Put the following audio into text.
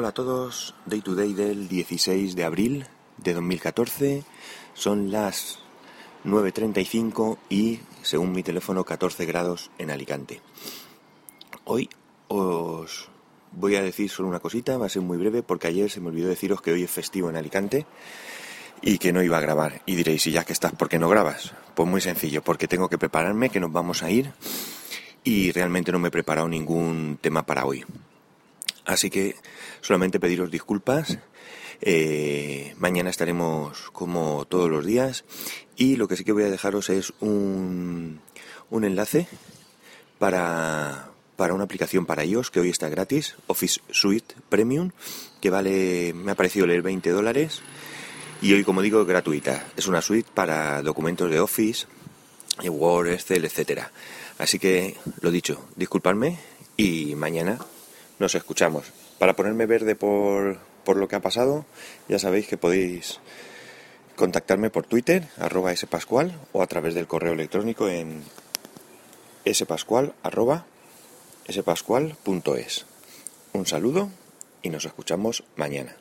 Hola a todos, Day to Day del 16 de abril de 2014. Son las 9.35 y, según mi teléfono, 14 grados en Alicante. Hoy os voy a decir solo una cosita, va a ser muy breve porque ayer se me olvidó deciros que hoy es festivo en Alicante y que no iba a grabar. Y diréis, ¿y ya que estás, por qué no grabas? Pues muy sencillo, porque tengo que prepararme, que nos vamos a ir y realmente no me he preparado ningún tema para hoy. Así que solamente pediros disculpas. Eh, mañana estaremos como todos los días y lo que sí que voy a dejaros es un, un enlace para, para una aplicación para iOS que hoy está gratis, Office Suite Premium, que vale, me ha parecido leer 20 dólares y hoy como digo gratuita. Es una suite para documentos de Office, Word, Excel, etcétera. Así que lo dicho, disculpadme y mañana nos escuchamos. Para ponerme verde por, por lo que ha pasado, ya sabéis que podéis contactarme por Twitter, arroba spascual, o a través del correo electrónico en spascual, arroba spascual.es. Un saludo y nos escuchamos mañana.